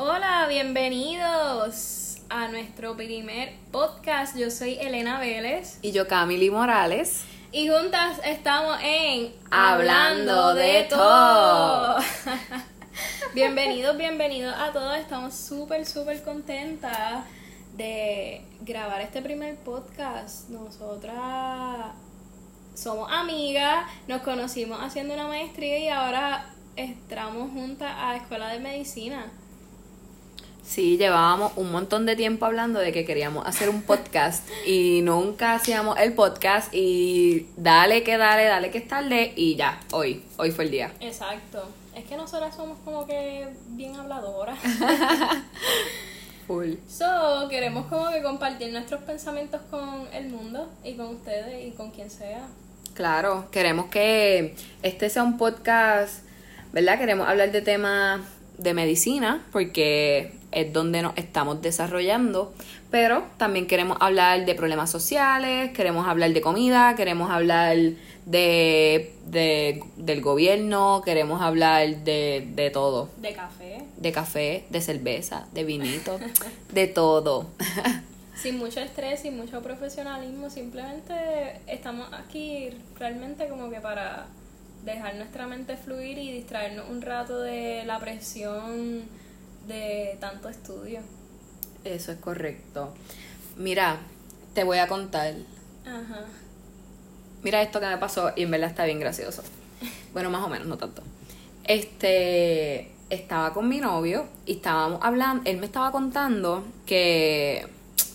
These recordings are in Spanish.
Hola, bienvenidos a nuestro primer podcast. Yo soy Elena Vélez Y yo, Camily Morales. y juntas estamos en Hablando de todo. bienvenidos, bienvenidos a todos. Estamos súper, súper contentas de grabar este primer podcast. Nosotras somos amigas, nos conocimos haciendo una maestría y ahora entramos juntas a Escuela de Medicina. Sí, llevábamos un montón de tiempo hablando de que queríamos hacer un podcast y nunca hacíamos el podcast y dale que dale, dale que es tarde y ya, hoy, hoy fue el día. Exacto. Es que nosotras somos como que bien habladoras. Full. So, queremos como que compartir nuestros pensamientos con el mundo y con ustedes y con quien sea. Claro, queremos que este sea un podcast, ¿verdad? Queremos hablar de temas de medicina porque es donde nos estamos desarrollando, pero también queremos hablar de problemas sociales, queremos hablar de comida, queremos hablar de, de- del gobierno, queremos hablar de, de todo, De café. de café, de cerveza, de vinito, de todo. Sin mucho estrés, sin mucho profesionalismo, simplemente estamos aquí realmente como que para dejar nuestra mente fluir y distraernos un rato de la presión de tanto estudio. Eso es correcto. Mira, te voy a contar Ajá. Mira esto que me pasó y en verdad está bien gracioso. Bueno, más o menos, no tanto. Este, estaba con mi novio y estábamos hablando, él me estaba contando que,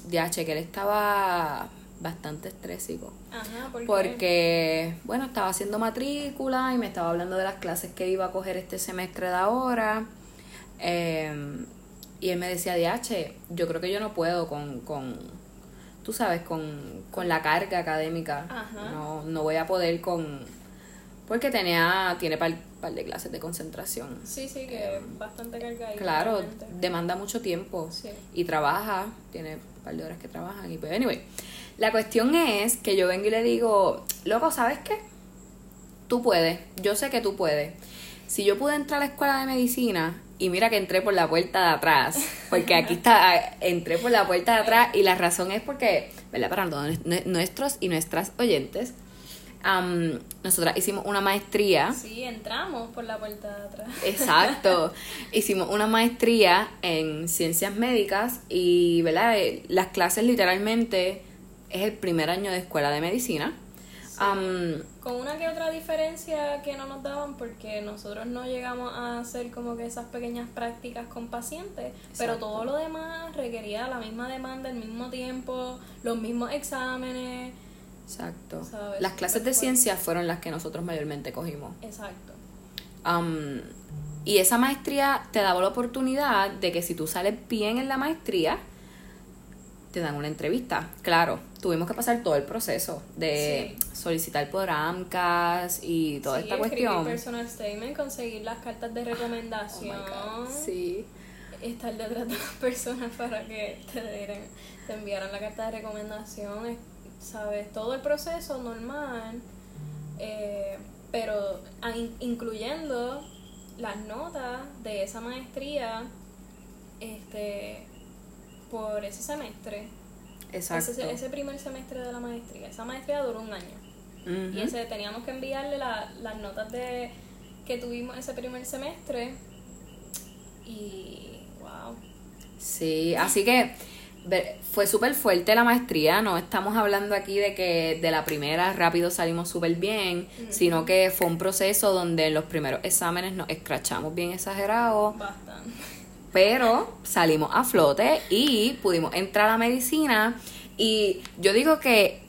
ya, che, que él estaba bastante estrésico. Ajá, ¿por qué? Porque, bueno, estaba haciendo matrícula y me estaba hablando de las clases que iba a coger este semestre de ahora. Eh, y él me decía, DH, yo creo que yo no puedo con, con tú sabes, con, con la carga académica. Ajá. No, no voy a poder con... Porque tenía, tiene par, par de clases de concentración. Sí, sí, que es bastante cargadito. Claro, realmente. demanda mucho tiempo Sí. y trabaja, tiene un par de horas que trabajan y pues anyway. La cuestión es que yo vengo y le digo, loco, ¿sabes qué? Tú puedes, yo sé que tú puedes. Si yo pude entrar a la escuela de medicina y mira que entré por la puerta de atrás, porque aquí está, entré por la puerta de atrás y la razón es porque, ¿verdad? Para nuestros y nuestras oyentes, am, nosotras hicimos una maestría Sí, entramos por la puerta de atrás. Exacto. Hicimos una maestría en ciencias médicas y, ¿verdad? Eh, Las clases literalmente es el primer año de escuela de medicina. Am, Con una que otra diferencia que no nos daban porque nosotros no llegamos a hacer como que esas pequeñas prácticas con pacientes, pero todo lo demás requería la misma demanda, el mismo tiempo, los mismos exámenes. exacto. Sabes, Las clases de súper fuerte. ciencias fueron las que nosotros mayormente cogimos. Exacto. Am, y esa maestría te daba la oportunidad de que si tú sales bien en la maestría, te dan una entrevista. Claro, tuvimos que pasar todo el proceso de solicitar por AMCAS y toda Sí, esta cuestión. personal statement, conseguir las cartas de Oh recomendación. God, sí. estar detrás de las personas para que te dieran, te enviaran la carta de recomendación, es- sabes, todo el proceso normal, eh, pero a- in- incluyendo las notas de esa maestría, este, por ese semestre, Exacto. ese, ese primer semestre de la maestría, esa maestría duró un año. Y ese teníamos que enviarle la- las notas de que tuvimos ese primer semestre. Y wow. Sí, así que fue súper fuerte la maestría, no estamos hablando aquí de que de la primera rápido salimos súper bien, sino que fue un proceso donde en los primeros exámenes nos escrachamos bien exagerados, Bastante. Pero salimos a flote y pudimos entrar a medicina y yo digo que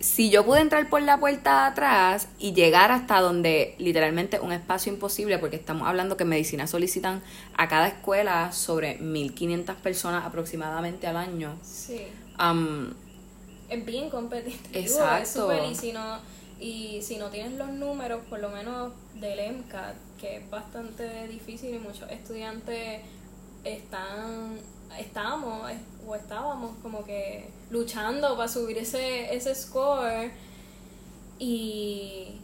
si yo pude entrar por la puerta de atrás y llegar hasta donde literalmente un espacio imposible, porque estamos hablando que en medicina solicitan a cada escuela sobre 1500 personas aproximadamente al año. Sí. Am, Es bien competitivo. Es Exacto. súper, y si no y si no tienes los números, por lo menos del MCAT, que es bastante difícil y muchos estudiantes están estamos es- o estábamos como que luchando para subir ese ese score y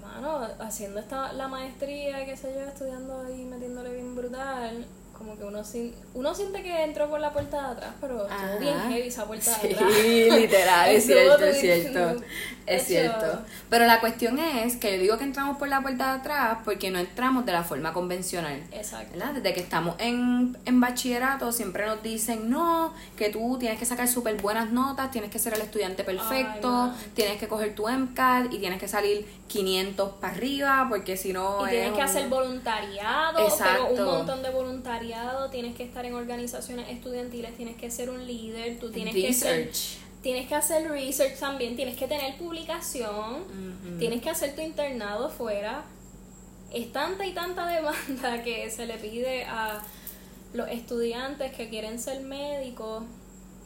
mano, haciendo esta, la maestría, qué sé yo, estudiando ahí, metiéndole bien brutal, como que uno, sin, uno siente que entró por la puerta de atrás, pero estuvo bien heavy esa puerta de atrás. Sí, literal, es cierto, es cierto. Es cierto. Pero la cuestión es que yo digo que entramos por la puerta de atrás porque no entramos de la forma convencional. Exacto. ¿verdad? Desde que estamos en, en bachillerato siempre nos dicen, no, que tú tienes que sacar súper buenas notas, tienes que ser el estudiante perfecto, Ay, no. tienes que coger tu MCAT y tienes que salir 500 para arriba porque si no... Y tienes es que un- hacer voluntariado, Exacto. pero un montón de voluntariado, tienes que estar en organizaciones estudiantiles, tienes que ser un líder, tú tienes que ser, Research. Tienes que hacer research también, tienes que tener publicación, tienes que hacer tu internado fuera. Es tanta y tanta demanda que se le pide a los estudiantes que quieren ser médicos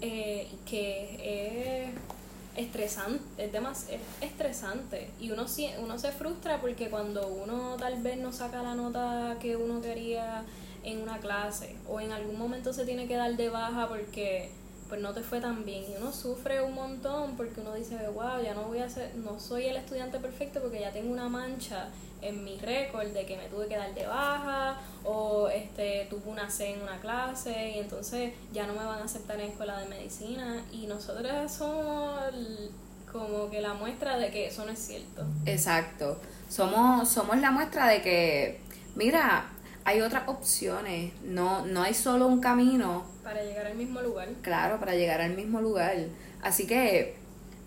eh, que es estresante, es, estresante y uno, uno se frustra porque cuando uno tal vez no saca la nota que uno quería en una clase o en algún momento se tiene que dar de baja porque pues no te fue tan bien y uno sufre un montón porque uno dice wow ya no voy a ser no soy el estudiante perfecto porque ya tengo una mancha en mi récord de que me tuve que dar de baja o este tuve una C en una clase y entonces ya no me van a aceptar en escuela de medicina y nosotros somos como que la muestra de que eso no es cierto. Exacto. Somos, somos la muestra de que, mira, hay otras opciones. No, no hay solo un camino, Para llegar al mismo lugar. claro, para llegar al mismo lugar. Así que,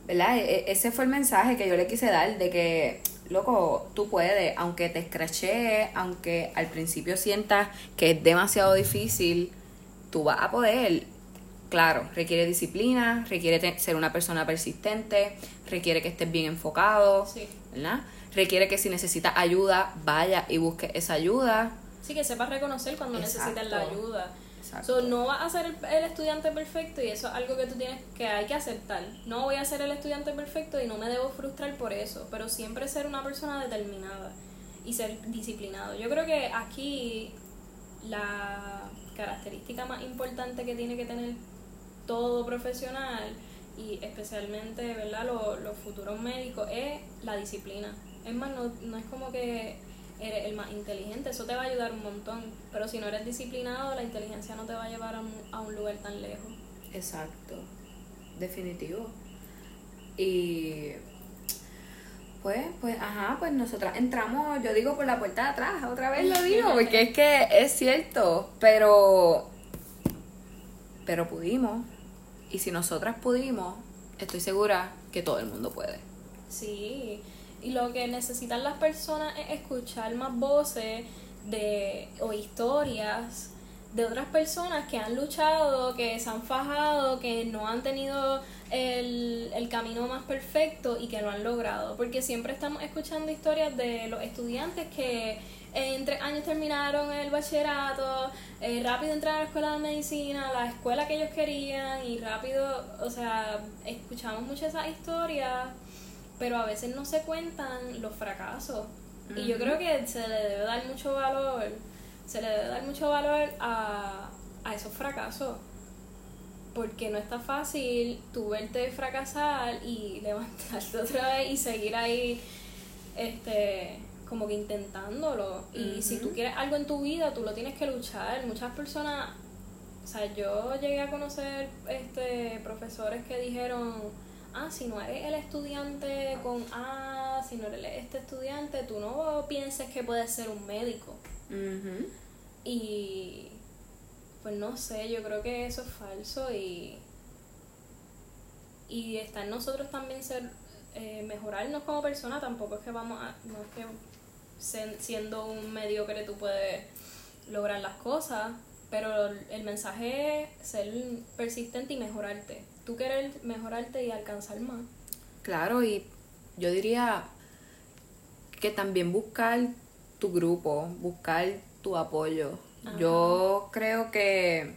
¿verdad? E- e- ese fue el mensaje que yo le quise dar de que, loco, tú puedes, aunque te escrache, aunque al principio sientas que es demasiado difícil, tú vas a poder. Claro, requiere disciplina, requiere ser una persona persistente, requiere que estés bien enfocado. Sí. ¿verdad? Requiere que si necesitas ayuda, vaya y busque esa ayuda. Sí, que sepas reconocer cuando necesitas la Exacto. ayuda. So, no vas a ser el, el estudiante perfecto y eso es algo que tú tienes que hay que aceptar. No voy a ser el estudiante perfecto y no me debo frustrar por eso, pero siempre ser una persona determinada y ser disciplinado. Yo creo que aquí la característica más importante que tiene que tener todo profesional y especialmente ¿verdad? Los, los futuros médicos es la disciplina. Es más, no, no es como que eres el más inteligente, eso te va a ayudar un montón, pero si no eres disciplinado, la inteligencia no te va a llevar a un, a un lugar tan lejos. Exacto. Definitivo. Y pues, pues, ajá, pues nosotras entramos, yo digo por la puerta de atrás, otra vez lo digo, porque es que es cierto, pero, pero pudimos. Y si nosotras pudimos, estoy segura que todo el mundo puede. Sí, y lo que necesitan las personas es escuchar más voces de, o historias de otras personas que han luchado, que se han fajado, que no han tenido el, el camino más perfecto y que lo han logrado. Porque siempre estamos escuchando historias de los estudiantes que en tres años terminaron el bachillerato, eh, rápido entraron a la escuela de medicina, la escuela que ellos querían y rápido, o sea, escuchamos muchas esas historias, pero a veces no se cuentan los fracasos. Y yo creo que se le debe dar mucho valor, se le debe dar mucho valor a, a esos fracasos. Porque no está fácil tú verte fracasar y levantarte otra vez y seguir ahí este como que intentándolo. Y si tú quieres algo en tu vida, tú lo tienes que luchar. Muchas personas, o sea, yo llegué a conocer este profesores que dijeron, ah, si no eres el estudiante con A, si no eres este estudiante, tú no pienses que puedes ser un médico. Y pues no sé, yo creo que eso es falso y, y está en nosotros también ser, eh, mejorarnos como persona, tampoco es que vamos a, no es que sen- siendo un mediocre tú puedes lograr las cosas, pero el mensaje es ser persistente y mejorarte. Tú querer mejorarte y alcanzar más. Claro, y yo diría que también buscar tu grupo, buscar tu apoyo. Ajá. Yo creo que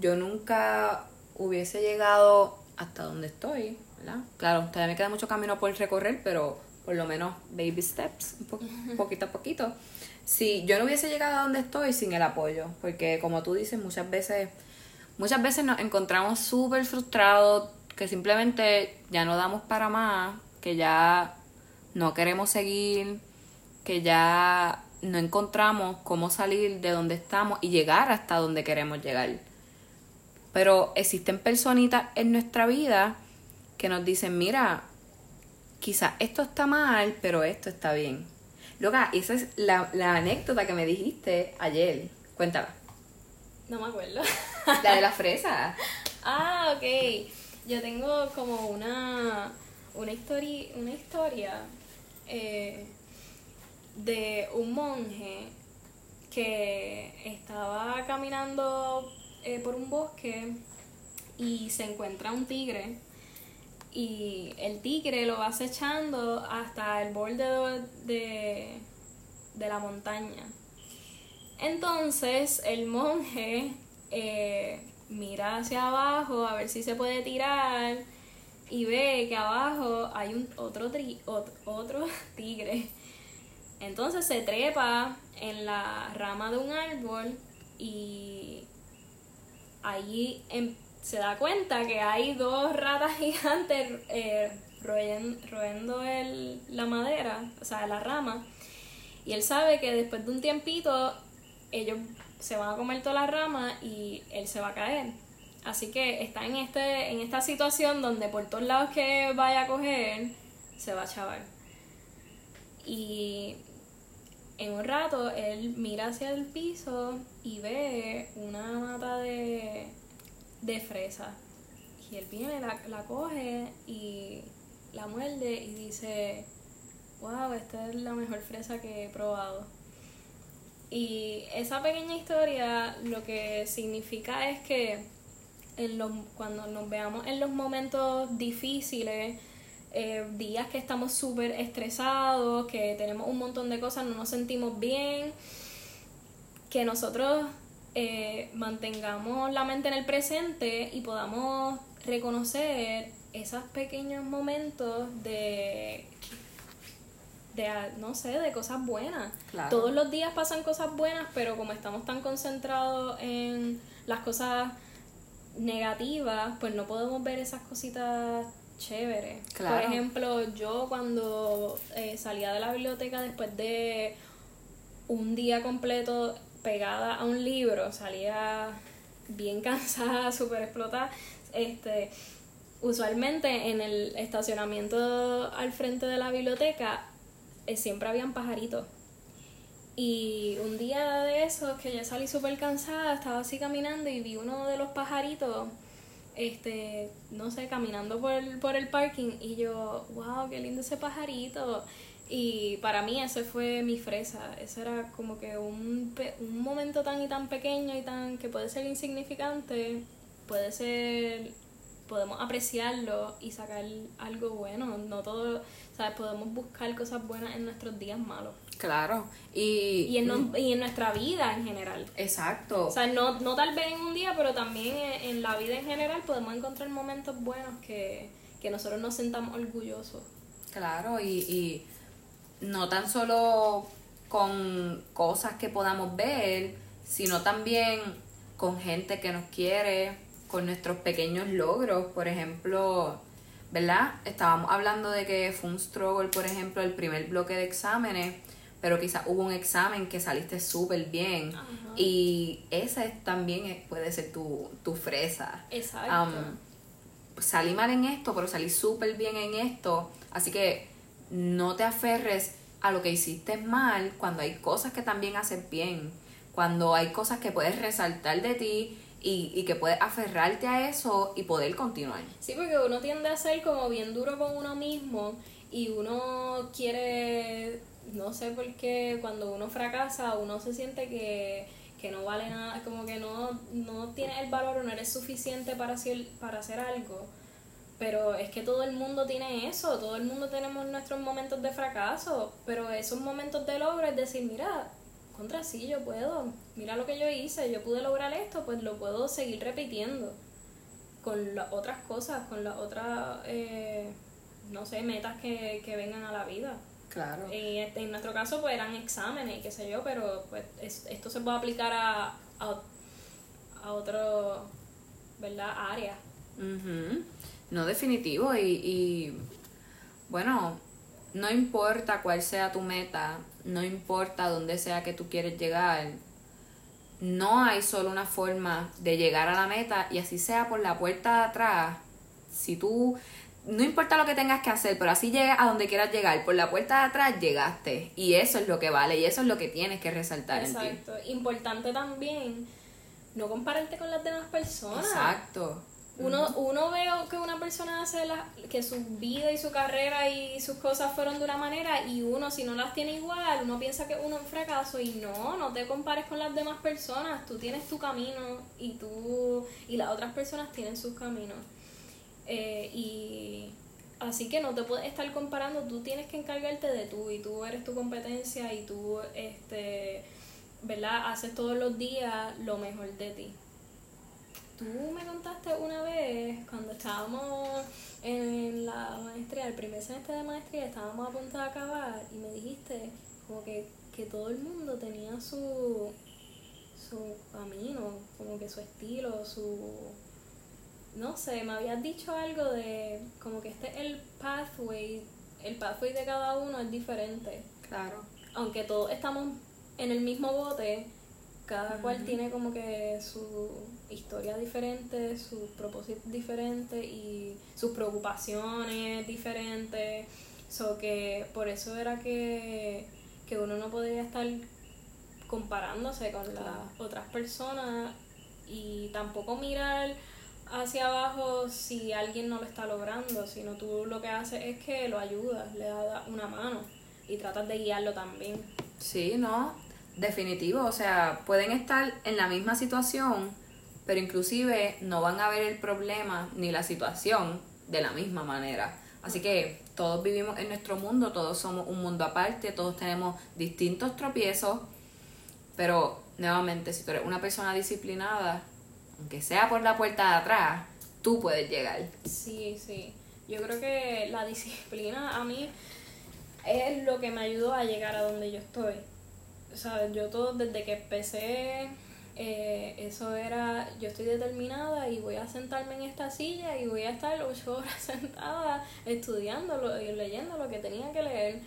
yo nunca hubiese llegado hasta donde estoy, ¿verdad? Claro, todavía me queda mucho camino por recorrer, pero por lo menos baby steps, un po- poquito a poquito. Si yo no hubiese llegado a donde estoy sin el apoyo, porque como tú dices, muchas veces muchas veces nos encontramos súper frustrados, que simplemente ya no damos para más, que ya no queremos seguir, que ya no encontramos cómo salir de donde estamos y llegar hasta donde queremos llegar. Pero existen personitas en nuestra vida que nos dicen, mira, quizás esto está mal, pero esto está bien. Loca, esa es la, la anécdota que me dijiste ayer. Cuéntala. No me acuerdo. La de la fresa. ah, ok. Yo tengo como una, una, historia una historia eh, de un monje que estaba caminando eh, por un bosque y se encuentra un tigre y el tigre lo va acechando hasta el borde de, de la montaña. Entonces el monje eh, mira hacia abajo a ver si se puede tirar y ve que abajo hay un otro, otro tigre. Entonces se trepa en la rama de un árbol y allí em, se da cuenta que hay dos ratas gigantes eh, roendo, el, la madera, o sea, la rama. Y él sabe que después de un tiempito ellos se van a comer toda la rama y él se va a caer. Así que está en, este, en esta situación donde por todos lados que vaya a coger, se va a chavar. Y en un rato él mira hacia el piso y ve una mata de, de fresa. Y él viene, la, la coge y la muerde y dice, wow, esta es la mejor fresa que he probado. Y esa pequeña historia lo que significa es que en los, cuando nos veamos en los momentos difíciles, eh, días que estamos súper estresados, que tenemos un montón de cosas, no nos sentimos bien, que nosotros eh, mantengamos la mente en el presente y podamos reconocer esos pequeños momentos de de no sé, de cosas buenas. Todos los días pasan cosas buenas, pero como estamos tan concentrados en las cosas negativas, pues no podemos ver esas cositas chéveres. Por ejemplo, yo cuando eh, salía de la biblioteca después de un día completo pegada a un libro, salía bien cansada, súper explotada. Este, usualmente en el estacionamiento al frente de la biblioteca eh, siempre habían pajaritos. Y un día de esos que yo salí súper cansada, estaba así caminando y vi uno de los pajaritos, este, no sé, caminando por el, por el parking y yo, wow, qué lindo ese pajarito. Y para mí ese fue mi fresa. Ese era como que un, un momento tan y tan pequeño y tan que puede ser insignificante, puede ser, podemos apreciarlo y sacar algo bueno. No todo, ¿sabes? Podemos buscar cosas buenas en nuestros días malos. Claro. Y, y, en, y en nuestra vida en general. Exacto. O sea, no, no tal vez en un día, pero también en, la vida en general podemos encontrar momentos buenos que, que nosotros nos sentamos orgullosos. Claro, y, y no tan solo con cosas que podamos ver, sino también con gente que nos quiere, con nuestros pequeños logros. Por ejemplo, ¿verdad? Estábamos hablando de que fue un struggle, por ejemplo, el primer bloque de exámenes, pero quizás hubo un examen que saliste súper bien. Y ese también puede ser tu, tu fresa. Exacto. salí mal en esto, pero salí súper bien en esto. Así que no te aferres a lo que hiciste mal cuando hay cosas que también haces bien, cuando hay cosas que puedes resaltar de ti y, y que puedes aferrarte a eso y poder continuar. Sí, porque uno tiende a ser como bien duro con uno mismo y uno quiere, no sé por qué, cuando uno fracasa, uno se siente que, que no vale nada, como que no, no tienes el valor o no eres suficiente para hacer, para hacer algo pero es que todo el mundo tiene eso, todo el mundo tenemos nuestros momentos de fracaso, pero esos momentos de logro es decir, mira, contra sí, yo puedo, mira lo que yo hice, yo pude lograr esto, pues lo puedo seguir repitiendo con las otras cosas, con las otras, eh, no sé, metas que, que vengan a la vida. Claro. Y este, en nuestro caso, pues eran exámenes, qué sé yo, pero pues esto se puede aplicar a, a, a otro, ¿verdad? Área. No, definitivo. Y, y bueno, no importa cuál sea tu meta, no importa dónde sea que tú quieres llegar, no hay solo una forma de llegar a la meta y así sea por la puerta de atrás. Si tú, no importa lo que tengas que hacer, pero así llegas a donde quieras llegar, por la puerta de atrás llegaste. Y eso es lo que vale y eso es lo que tienes que resaltar en ti. Exacto. Importante también no compararte con las demás personas. Exacto. Uno, uno ve que una persona hace la, que su vida y su carrera y sus cosas fueron de una manera y uno si no las tiene igual, uno piensa que uno es un fracaso y no, no te compares con las demás personas, tú tienes tu camino y tú y las otras personas tienen sus caminos. Eh, y así que no te puedes estar comparando, tú tienes que encargarte de tú y tú eres tu competencia y tú este ¿verdad? haces todos los días lo mejor de ti. Tú me contaste una vez cuando estábamos en la maestría, el primer semestre de maestría, estábamos a punto de acabar y me dijiste como que, que todo el mundo tenía su, su camino, como que su estilo, su... No sé, me habías dicho algo de como que este el pathway, el pathway de cada uno es diferente. Claro. Aunque todos estamos en el mismo bote, cada cual tiene como que su historia diferente, sus propósitos diferentes y sus preocupaciones diferentes. So que por eso era que, que uno no podía estar comparándose con las otras personas y tampoco mirar hacia abajo si alguien no lo está logrando, sino tú lo que haces es que lo ayudas, le das una mano y tratas de guiarlo también. Sí, no, definitivo, o sea, pueden estar en la misma situación, pero inclusive no van a ver el problema ni la situación de la misma manera. Así que todos vivimos en nuestro mundo, todos somos un mundo aparte, todos tenemos distintos tropiezos, pero nuevamente, si tú eres una persona disciplinada, aunque sea por la puerta de atrás, tú puedes llegar. Sí, sí. Yo creo que la disciplina a mí es lo que me ayudó a llegar a donde yo estoy. O sea, yo todo desde que empecé, eh, eso era, yo estoy determinada y voy a sentarme en esta silla y voy a estar ocho horas sentada estudiando y leyendo lo que tenía que leer.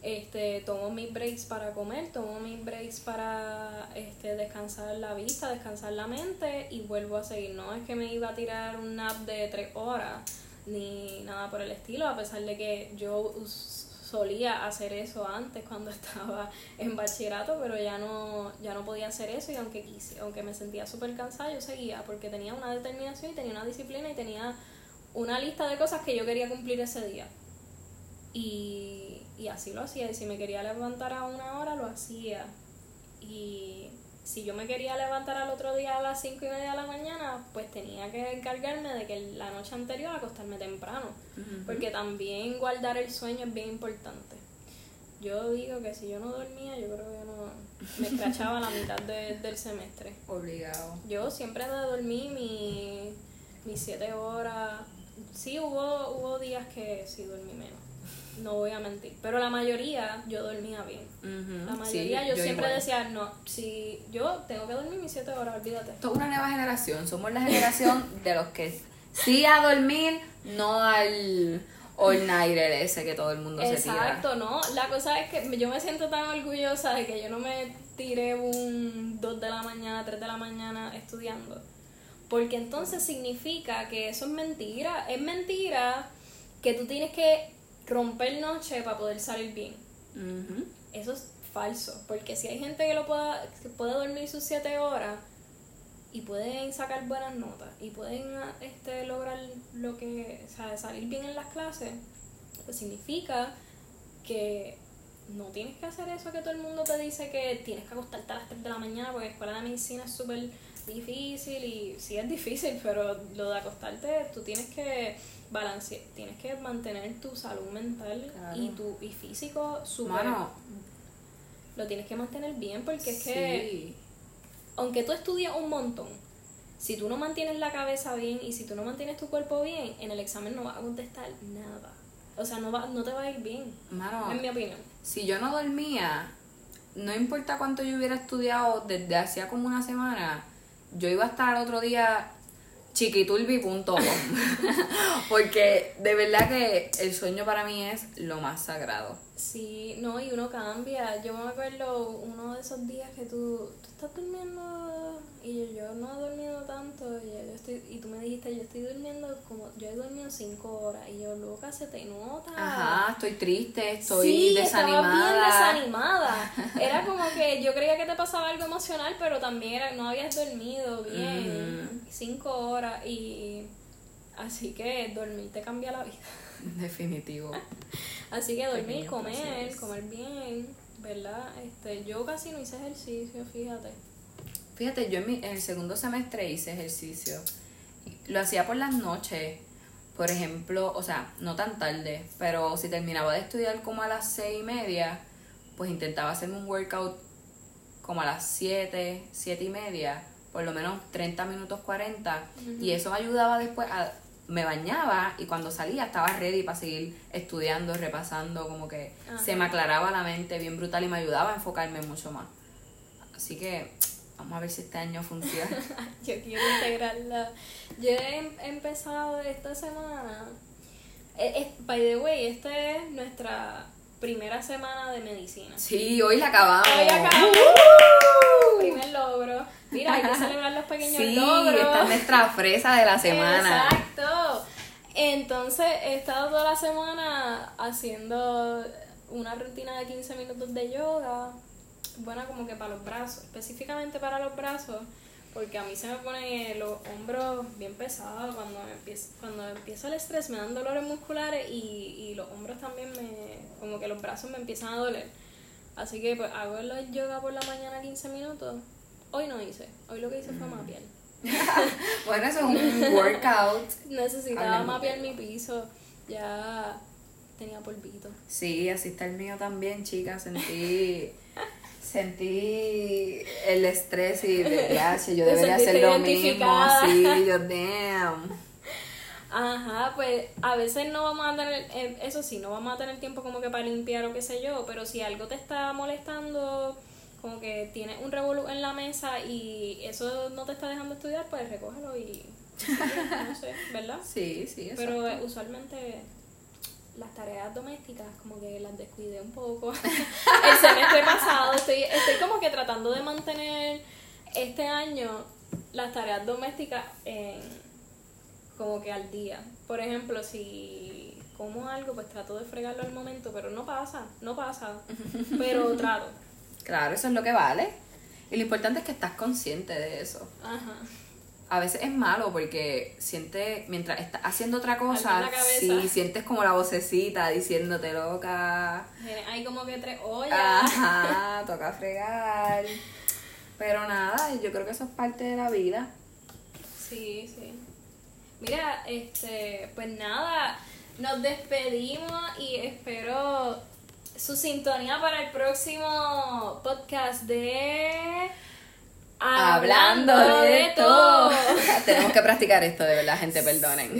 Este, tomo mis breaks para comer, tomo mis breaks para este, descansar la vista, descansar la mente y vuelvo a seguir. No es que me iba a tirar un nap de tres horas ni nada por el estilo, a pesar de que yo solía hacer eso antes cuando estaba en bachillerato, pero ya no, ya no podía hacer eso y aunque quise, aunque me sentía súper cansada, yo seguía porque tenía una determinación y tenía una disciplina y tenía una lista de cosas que yo quería cumplir ese día. Y, y así lo hacía. Y si me quería levantar a una hora, lo hacía. Y si yo me quería levantar al otro día a las cinco y media de la mañana, pues tenía que encargarme de que la noche anterior acostarme temprano. Porque también guardar el sueño es bien importante. Yo digo que si yo no dormía, yo creo que yo no me escrachaba la mitad del semestre. Obligado. Yo siempre de dormir mis mi siete horas. Sí, hubo, hubo días que sí dormí menos no voy a mentir. Pero la mayoría yo dormía bien. La mayoría yo, siempre decía, no, si yo tengo que dormir mis 7 horas, olvídate. Toda una nueva generación, somos la generación de los que sí a dormir, no al all nighter ese que todo el mundo se tira. Exacto, no. La cosa es que yo me siento tan orgullosa de que yo no me tiré un 2 de la mañana, 3 de la mañana estudiando. Porque entonces significa que eso es mentira. Es mentira que tú tienes que romper noche para poder salir bien. Eso es falso, porque si hay gente que lo pueda, que puede dormir sus 7 horas y pueden sacar buenas notas y pueden este, lograr lo que, o sea, salir bien en las clases, pues significa que no tienes que hacer eso que todo el mundo te dice que tienes que acostarte a las 3 de la mañana porque la escuela de medicina es súper difícil y sí es difícil, pero lo de acostarte, tú tienes que balancear, tienes que mantener tu salud mental y tu y físico súper... Lo tienes que mantener bien porque es que, aunque tú estudias un montón, si tú no mantienes la cabeza bien y si tú no mantienes tu cuerpo bien, en el examen no vas a contestar nada. O sea, no, va, no te va a ir bien, en mi opinión. Si yo no dormía, no importa cuánto yo hubiera estudiado desde hacía como una semana, yo iba a estar otro día chiquitulbi.com porque de verdad que el sueño para mí es lo más sagrado. Sí, no, y uno cambia. Yo me acuerdo uno de esos días que tú, tú estás durmiendo y yo, yo no he dormido tanto y, yo estoy, y tú me dijiste, yo estoy durmiendo como, yo he dormido cinco horas y yo, loca, se te nota. Ajá, estoy triste, estoy sí, desanimada. bien desanimada. Era como que yo creía que te pasaba algo emocional, pero también era, no habías dormido bien, cinco horas y así que dormir te cambia la vida. Definitivo. Así que dormir, comer, comer bien, ¿verdad? Este, yo casi no hice ejercicio, fíjate. Fíjate, yo en, mi, en el segundo semestre hice ejercicio. Lo hacía por las noches, por ejemplo, o sea, no tan tarde, pero si terminaba de estudiar como a las seis y media, pues intentaba hacerme un workout como a las siete, siete y media, por lo menos 30 minutos 40, y eso me ayudaba después a me bañaba y cuando salía estaba ready para seguir estudiando, repasando, como que se me aclaraba la mente bien brutal y me ayudaba a enfocarme mucho más. Así que vamos a ver si este año funciona. Yo quiero integrarla. Yo he empezado esta semana. Eh, eh, by the way, esta es nuestra primera semana de medicina. Sí, hoy la acabamos. Hoy acabamos. ¡Uh! Primer logro. Mira, hay que celebrar los pequeños logros. Sí, esta es nuestra fresa de la semana. Exacto. Entonces he estado toda la semana haciendo una rutina de 15 minutos de yoga. Buena como que para los brazos, específicamente para los brazos, porque a mí se me ponen los hombros bien pesados cuando empiezo, cuando empiezo el estrés, me dan dolores musculares y, y los hombros también me, como que los brazos me empiezan a doler. Así que pues hago el yoga por la mañana 15 minutos. Hoy no hice, hoy lo que hice fue mapear. bueno, eso es un workout. Necesitaba mapear mi piso. Ya tenía polvito. Sí, así está el mío también, chicas. Sentí. sentí el estrés y de yo debería hacer lo mismo. Sí, yo damn. Ajá, pues a veces no vamos a tener, eh, eso sí, no vamos a tener tiempo como que para limpiar o qué sé yo, pero si algo te está molestando como que tienes un revolú en la mesa y eso no te está dejando estudiar, pues recógelo y no sé, ¿verdad? Sí, sí, Pero eh, usualmente las tareas domésticas como que las descuidé un poco. El semestre pasado estoy, estoy como que tratando de mantener este año las tareas domésticas en, como que al día. Por ejemplo, si como algo, pues trato de fregarlo al momento, pero no pasa, no pasa. Pero trato. Claro, eso es lo que vale. Y lo importante es que estás consciente de eso. Ajá. A veces es malo porque sientes, mientras estás haciendo otra cosa, sí, sientes como la vocecita diciéndote loca. Hay como que tres ollas. Ajá, toca fregar. Pero nada, yo creo que eso es parte de la vida. Sí, sí. Mira, este, pues nada, nos despedimos y espero su sintonía para el próximo podcast de Hablando, de, todo. Tenemos que practicar esto, de verdad, gente, perdonen.